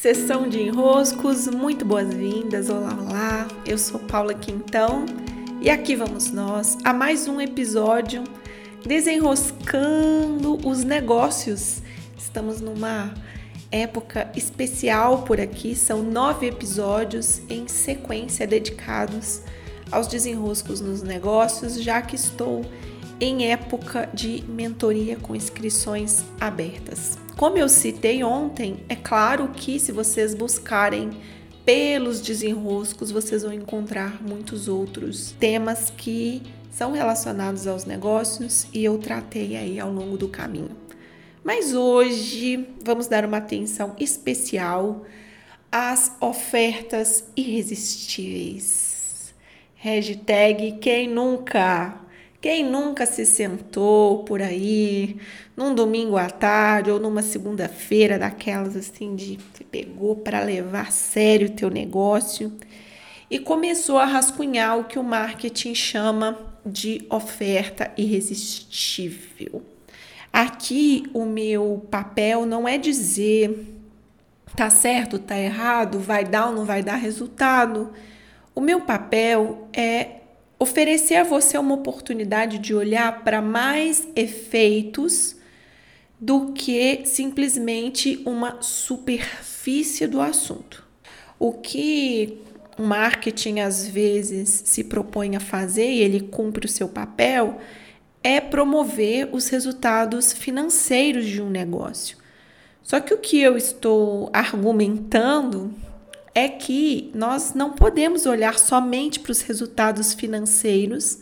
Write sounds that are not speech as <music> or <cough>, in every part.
Sessão de enroscos, muito boas-vindas. Olá, olá. Eu sou Paula Quintão e aqui vamos nós a mais um episódio desenroscando os negócios. Estamos numa época especial por aqui, são nove episódios em sequência dedicados aos desenroscos nos negócios, já que estou em época de mentoria com inscrições abertas. Como eu citei ontem, é claro que se vocês buscarem pelos desenroscos, vocês vão encontrar muitos outros temas que são relacionados aos negócios e eu tratei aí ao longo do caminho. Mas hoje vamos dar uma atenção especial às ofertas irresistíveis. Hashtag quem nunca? Quem nunca se sentou por aí num domingo à tarde ou numa segunda-feira daquelas assim de você pegou para levar a sério o teu negócio e começou a rascunhar o que o marketing chama de oferta irresistível. Aqui o meu papel não é dizer tá certo, tá errado, vai dar ou não vai dar resultado. O meu papel é oferecer a você uma oportunidade de olhar para mais efeitos do que simplesmente uma superfície do assunto. O que o marketing às vezes se propõe a fazer e ele cumpre o seu papel é promover os resultados financeiros de um negócio. Só que o que eu estou argumentando é que nós não podemos olhar somente para os resultados financeiros,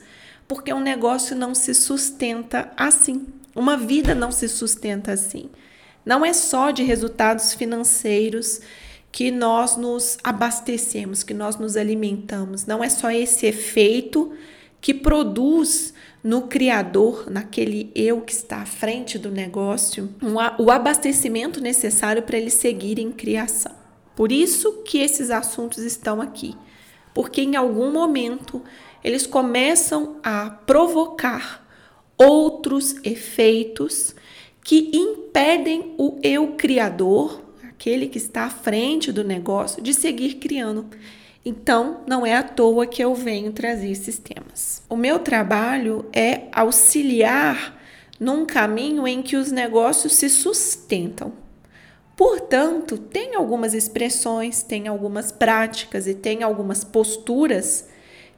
porque um negócio não se sustenta assim. Uma vida não se sustenta assim. Não é só de resultados financeiros que nós nos abastecemos, que nós nos alimentamos. Não é só esse efeito que produz no criador, naquele eu que está à frente do negócio, um, o abastecimento necessário para ele seguir em criação. Por isso que esses assuntos estão aqui, porque em algum momento eles começam a provocar outros efeitos que impedem o eu criador, aquele que está à frente do negócio, de seguir criando. Então, não é à toa que eu venho trazer esses temas. O meu trabalho é auxiliar num caminho em que os negócios se sustentam. Portanto, tem algumas expressões, tem algumas práticas e tem algumas posturas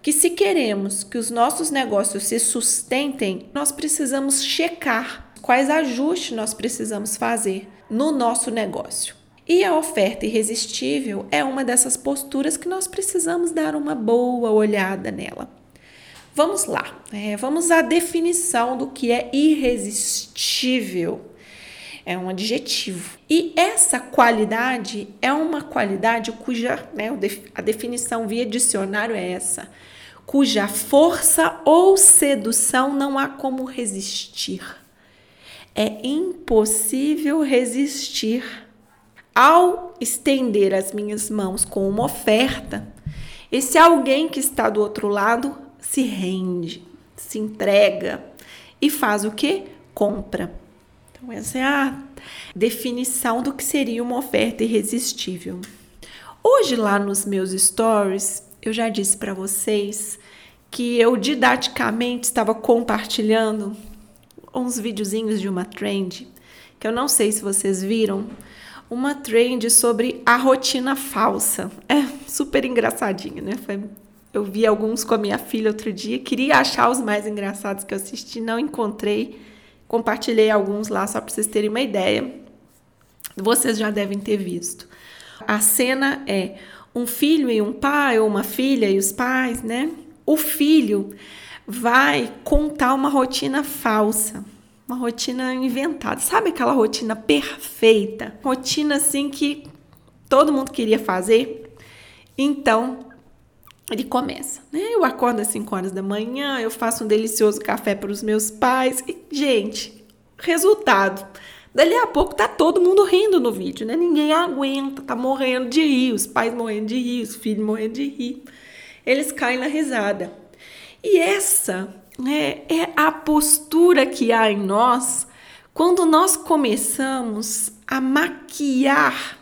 que, se queremos que os nossos negócios se sustentem, nós precisamos checar quais ajustes nós precisamos fazer no nosso negócio. E a oferta irresistível é uma dessas posturas que nós precisamos dar uma boa olhada nela. Vamos lá, é, vamos à definição do que é irresistível é um adjetivo. E essa qualidade é uma qualidade cuja, né, a definição via dicionário é essa, cuja força ou sedução não há como resistir. É impossível resistir. Ao estender as minhas mãos com uma oferta, esse alguém que está do outro lado se rende, se entrega e faz o que? Compra. Então, essa é a definição do que seria uma oferta irresistível. Hoje, lá nos meus stories, eu já disse para vocês que eu didaticamente estava compartilhando uns videozinhos de uma trend, que eu não sei se vocês viram, uma trend sobre a rotina falsa. É super engraçadinho, né? Foi, eu vi alguns com a minha filha outro dia, queria achar os mais engraçados que eu assisti, não encontrei. Compartilhei alguns lá só para vocês terem uma ideia. Vocês já devem ter visto. A cena é um filho e um pai, ou uma filha e os pais, né? O filho vai contar uma rotina falsa, uma rotina inventada. Sabe aquela rotina perfeita? Rotina assim que todo mundo queria fazer? Então, ele começa, né? Eu acordo às 5 horas da manhã, eu faço um delicioso café para os meus pais e, gente, resultado. Dali a pouco tá todo mundo rindo no vídeo, né? Ninguém aguenta, tá morrendo de rir, os pais morrendo de rir, os filhos morrendo de rir. Eles caem na risada. E essa né, é a postura que há em nós quando nós começamos a maquiar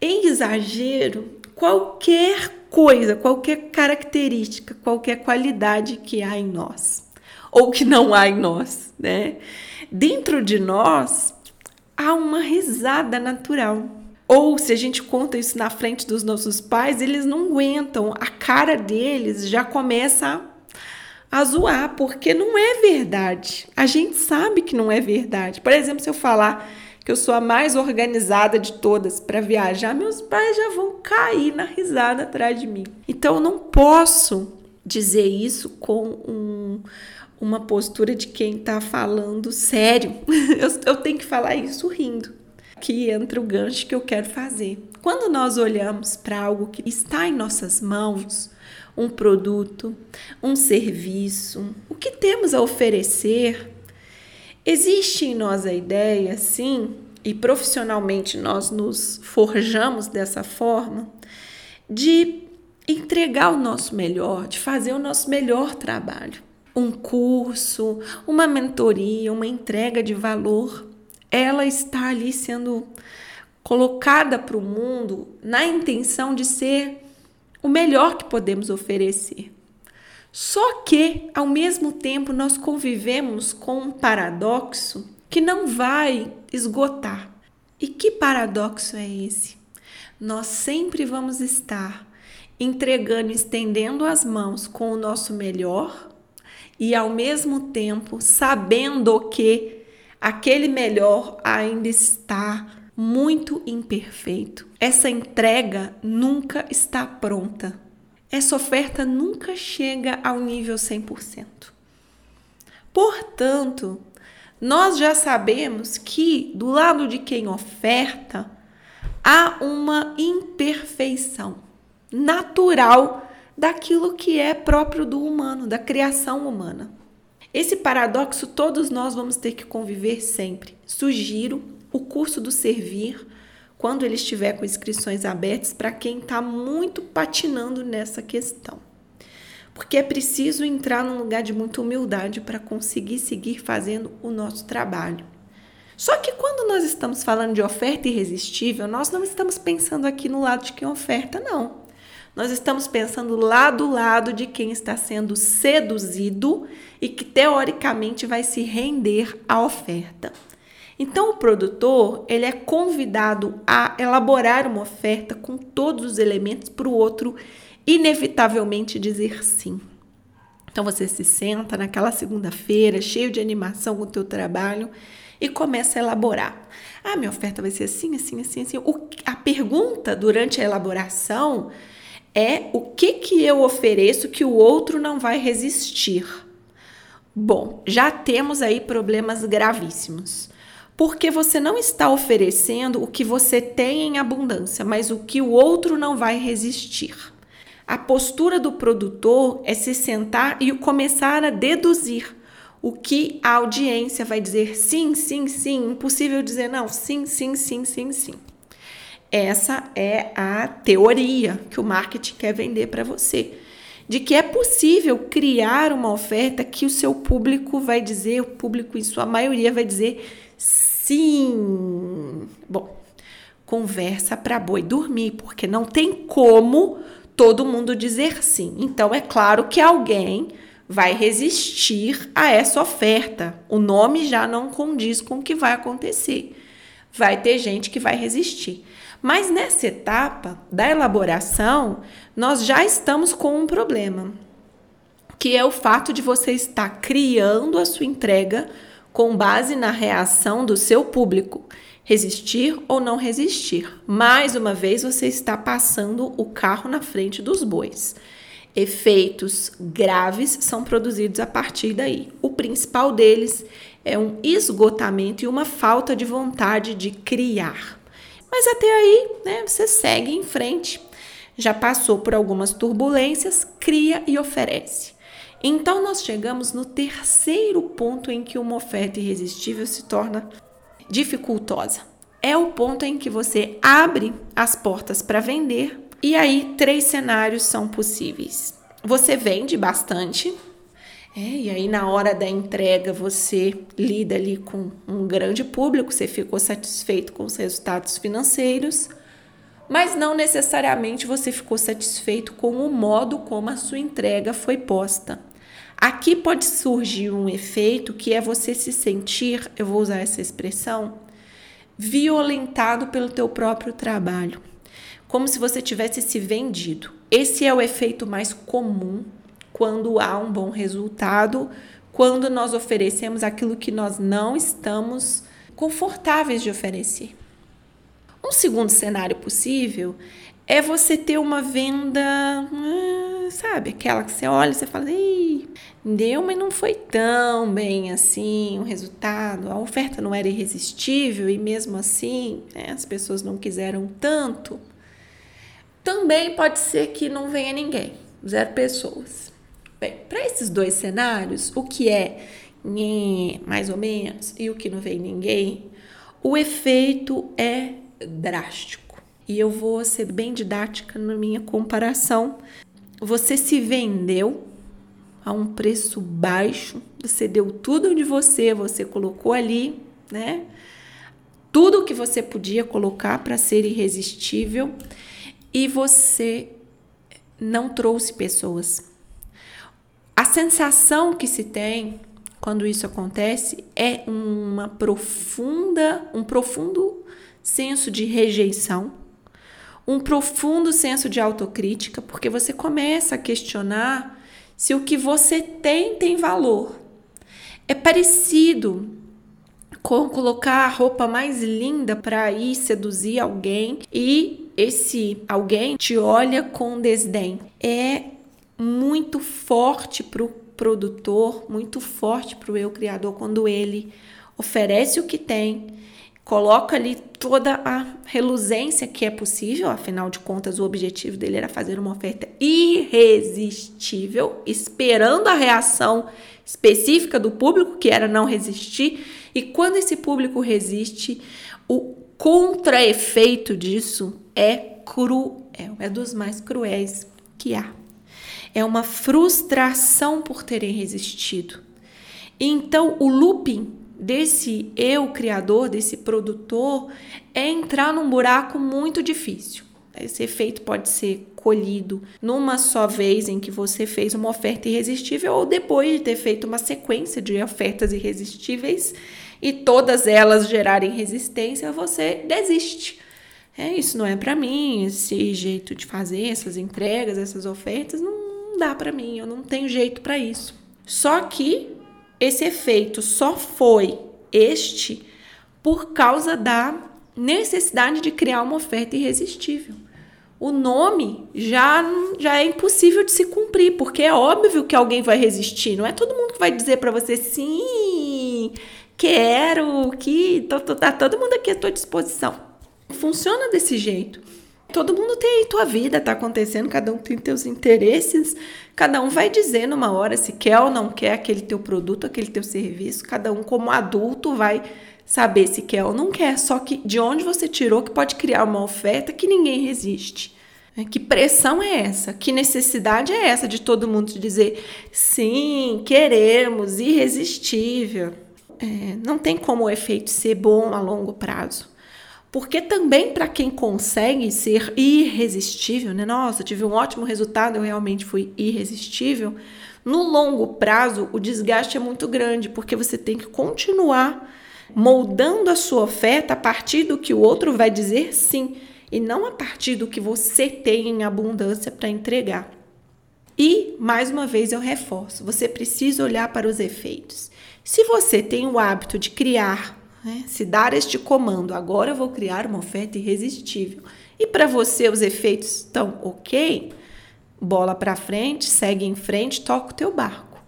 em exagero qualquer coisa, qualquer característica, qualquer qualidade que há em nós ou que não há em nós, né? Dentro de nós há uma risada natural. Ou se a gente conta isso na frente dos nossos pais, eles não aguentam, a cara deles já começa a, a zoar, porque não é verdade. A gente sabe que não é verdade. Por exemplo, se eu falar que eu sou a mais organizada de todas para viajar, meus pais já vão cair na risada atrás de mim. Então eu não posso dizer isso com um, uma postura de quem está falando sério. <laughs> eu, eu tenho que falar isso rindo. Que entra o gancho que eu quero fazer. Quando nós olhamos para algo que está em nossas mãos, um produto, um serviço, o que temos a oferecer, Existe em nós a ideia, sim, e profissionalmente nós nos forjamos dessa forma, de entregar o nosso melhor, de fazer o nosso melhor trabalho. Um curso, uma mentoria, uma entrega de valor, ela está ali sendo colocada para o mundo na intenção de ser o melhor que podemos oferecer. Só que, ao mesmo tempo, nós convivemos com um paradoxo que não vai esgotar. E que paradoxo é esse? Nós sempre vamos estar entregando, estendendo as mãos com o nosso melhor e ao mesmo tempo sabendo que aquele melhor ainda está muito imperfeito. Essa entrega nunca está pronta essa oferta nunca chega ao nível 100%. Portanto, nós já sabemos que do lado de quem oferta há uma imperfeição natural daquilo que é próprio do humano, da criação humana. Esse paradoxo todos nós vamos ter que conviver sempre. Sugiro o curso do servir quando ele estiver com inscrições abertas para quem está muito patinando nessa questão. Porque é preciso entrar num lugar de muita humildade para conseguir seguir fazendo o nosso trabalho. Só que quando nós estamos falando de oferta irresistível, nós não estamos pensando aqui no lado de quem oferta, não. Nós estamos pensando lá do lado de quem está sendo seduzido e que teoricamente vai se render à oferta. Então o produtor ele é convidado a elaborar uma oferta com todos os elementos para o outro inevitavelmente dizer sim. Então você se senta naquela segunda-feira cheio de animação com o teu trabalho e começa a elaborar. Ah, minha oferta vai ser assim, assim, assim, assim. O, a pergunta durante a elaboração é o que que eu ofereço que o outro não vai resistir. Bom, já temos aí problemas gravíssimos porque você não está oferecendo o que você tem em abundância, mas o que o outro não vai resistir. A postura do produtor é se sentar e começar a deduzir o que a audiência vai dizer sim, sim, sim, impossível dizer não, sim, sim, sim, sim, sim. Essa é a teoria que o marketing quer vender para você. De que é possível criar uma oferta que o seu público vai dizer, o público em sua maioria vai dizer Sim. Bom, conversa para boi dormir, porque não tem como todo mundo dizer sim. Então é claro que alguém vai resistir a essa oferta. O nome já não condiz com o que vai acontecer. Vai ter gente que vai resistir. Mas nessa etapa da elaboração, nós já estamos com um problema, que é o fato de você estar criando a sua entrega com base na reação do seu público, resistir ou não resistir. Mais uma vez, você está passando o carro na frente dos bois. Efeitos graves são produzidos a partir daí. O principal deles é um esgotamento e uma falta de vontade de criar. Mas até aí, né, você segue em frente. Já passou por algumas turbulências, cria e oferece. Então, nós chegamos no terceiro ponto em que uma oferta irresistível se torna dificultosa. É o ponto em que você abre as portas para vender, e aí três cenários são possíveis. Você vende bastante, é, e aí na hora da entrega você lida ali com um grande público, você ficou satisfeito com os resultados financeiros, mas não necessariamente você ficou satisfeito com o modo como a sua entrega foi posta. Aqui pode surgir um efeito que é você se sentir, eu vou usar essa expressão, violentado pelo teu próprio trabalho, como se você tivesse se vendido. Esse é o efeito mais comum quando há um bom resultado, quando nós oferecemos aquilo que nós não estamos confortáveis de oferecer. Um segundo cenário possível é você ter uma venda, hum, sabe, aquela que você olha e você fala, Ih, deu, mas não foi tão bem assim o resultado, a oferta não era irresistível e mesmo assim né, as pessoas não quiseram tanto. Também pode ser que não venha ninguém, zero pessoas. Bem, para esses dois cenários, o que é mais ou menos e o que não vem ninguém, o efeito é drástico. E eu vou ser bem didática na minha comparação. Você se vendeu a um preço baixo, você deu tudo de você, você colocou ali, né? Tudo que você podia colocar para ser irresistível e você não trouxe pessoas. A sensação que se tem quando isso acontece é uma profunda, um profundo senso de rejeição, um profundo senso de autocrítica, porque você começa a questionar se o que você tem tem valor. É parecido com colocar a roupa mais linda para ir seduzir alguém e esse alguém te olha com desdém. É muito forte para o produtor, muito forte para o eu criador quando ele oferece o que tem coloca ali toda a reluzência que é possível, afinal de contas, o objetivo dele era fazer uma oferta irresistível, esperando a reação específica do público, que era não resistir, e quando esse público resiste, o contra-efeito disso é cruel, é dos mais cruéis que há. É uma frustração por terem resistido. Então, o looping desse eu criador, desse produtor, é entrar num buraco muito difícil. Esse efeito pode ser colhido numa só vez em que você fez uma oferta irresistível ou depois de ter feito uma sequência de ofertas irresistíveis e todas elas gerarem resistência, você desiste. É, isso não é para mim, esse jeito de fazer essas entregas, essas ofertas, não dá para mim, eu não tenho jeito para isso. Só que esse efeito só foi este por causa da necessidade de criar uma oferta irresistível. O nome já, já é impossível de se cumprir, porque é óbvio que alguém vai resistir. Não é todo mundo que vai dizer para você sim, quero, que tô, tô, tá todo mundo aqui à tua disposição. Funciona desse jeito. Todo mundo tem aí tua vida, tá acontecendo, cada um tem teus interesses, cada um vai dizer numa hora se quer ou não quer aquele teu produto, aquele teu serviço, cada um como adulto vai saber se quer ou não quer, só que de onde você tirou que pode criar uma oferta que ninguém resiste. É, que pressão é essa? Que necessidade é essa de todo mundo dizer sim, queremos, irresistível? É, não tem como o efeito ser bom a longo prazo. Porque também para quem consegue ser irresistível, né? Nossa, tive um ótimo resultado, eu realmente fui irresistível. No longo prazo, o desgaste é muito grande, porque você tem que continuar moldando a sua oferta a partir do que o outro vai dizer sim, e não a partir do que você tem em abundância para entregar. E, mais uma vez, eu reforço: você precisa olhar para os efeitos. Se você tem o hábito de criar né? Se dar este comando, agora eu vou criar uma oferta irresistível. E para você os efeitos estão ok? Bola para frente, segue em frente, toca o teu barco.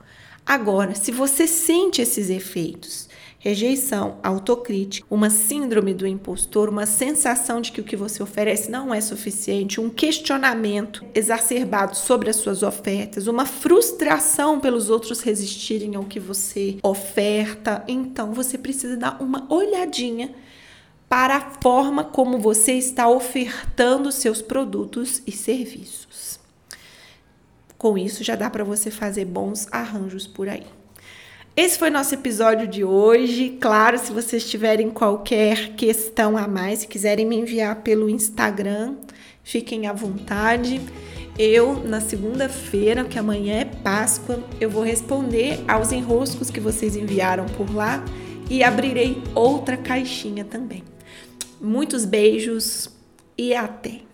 Agora, se você sente esses efeitos, rejeição, autocrítica, uma síndrome do impostor, uma sensação de que o que você oferece não é suficiente, um questionamento exacerbado sobre as suas ofertas, uma frustração pelos outros resistirem ao que você oferta, então você precisa dar uma olhadinha para a forma como você está ofertando seus produtos e serviços. Com isso já dá para você fazer bons arranjos por aí. Esse foi nosso episódio de hoje. Claro, se vocês tiverem qualquer questão a mais, se quiserem me enviar pelo Instagram, fiquem à vontade. Eu, na segunda-feira, que amanhã é Páscoa, eu vou responder aos enroscos que vocês enviaram por lá e abrirei outra caixinha também. Muitos beijos e até!